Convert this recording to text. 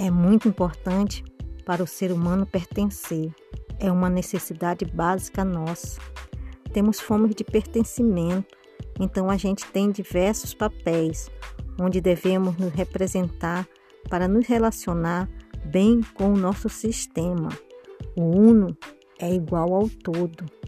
é muito importante para o ser humano pertencer. É uma necessidade básica nossa. Temos fome de pertencimento, então a gente tem diversos papéis onde devemos nos representar para nos relacionar bem com o nosso sistema. O uno é igual ao todo.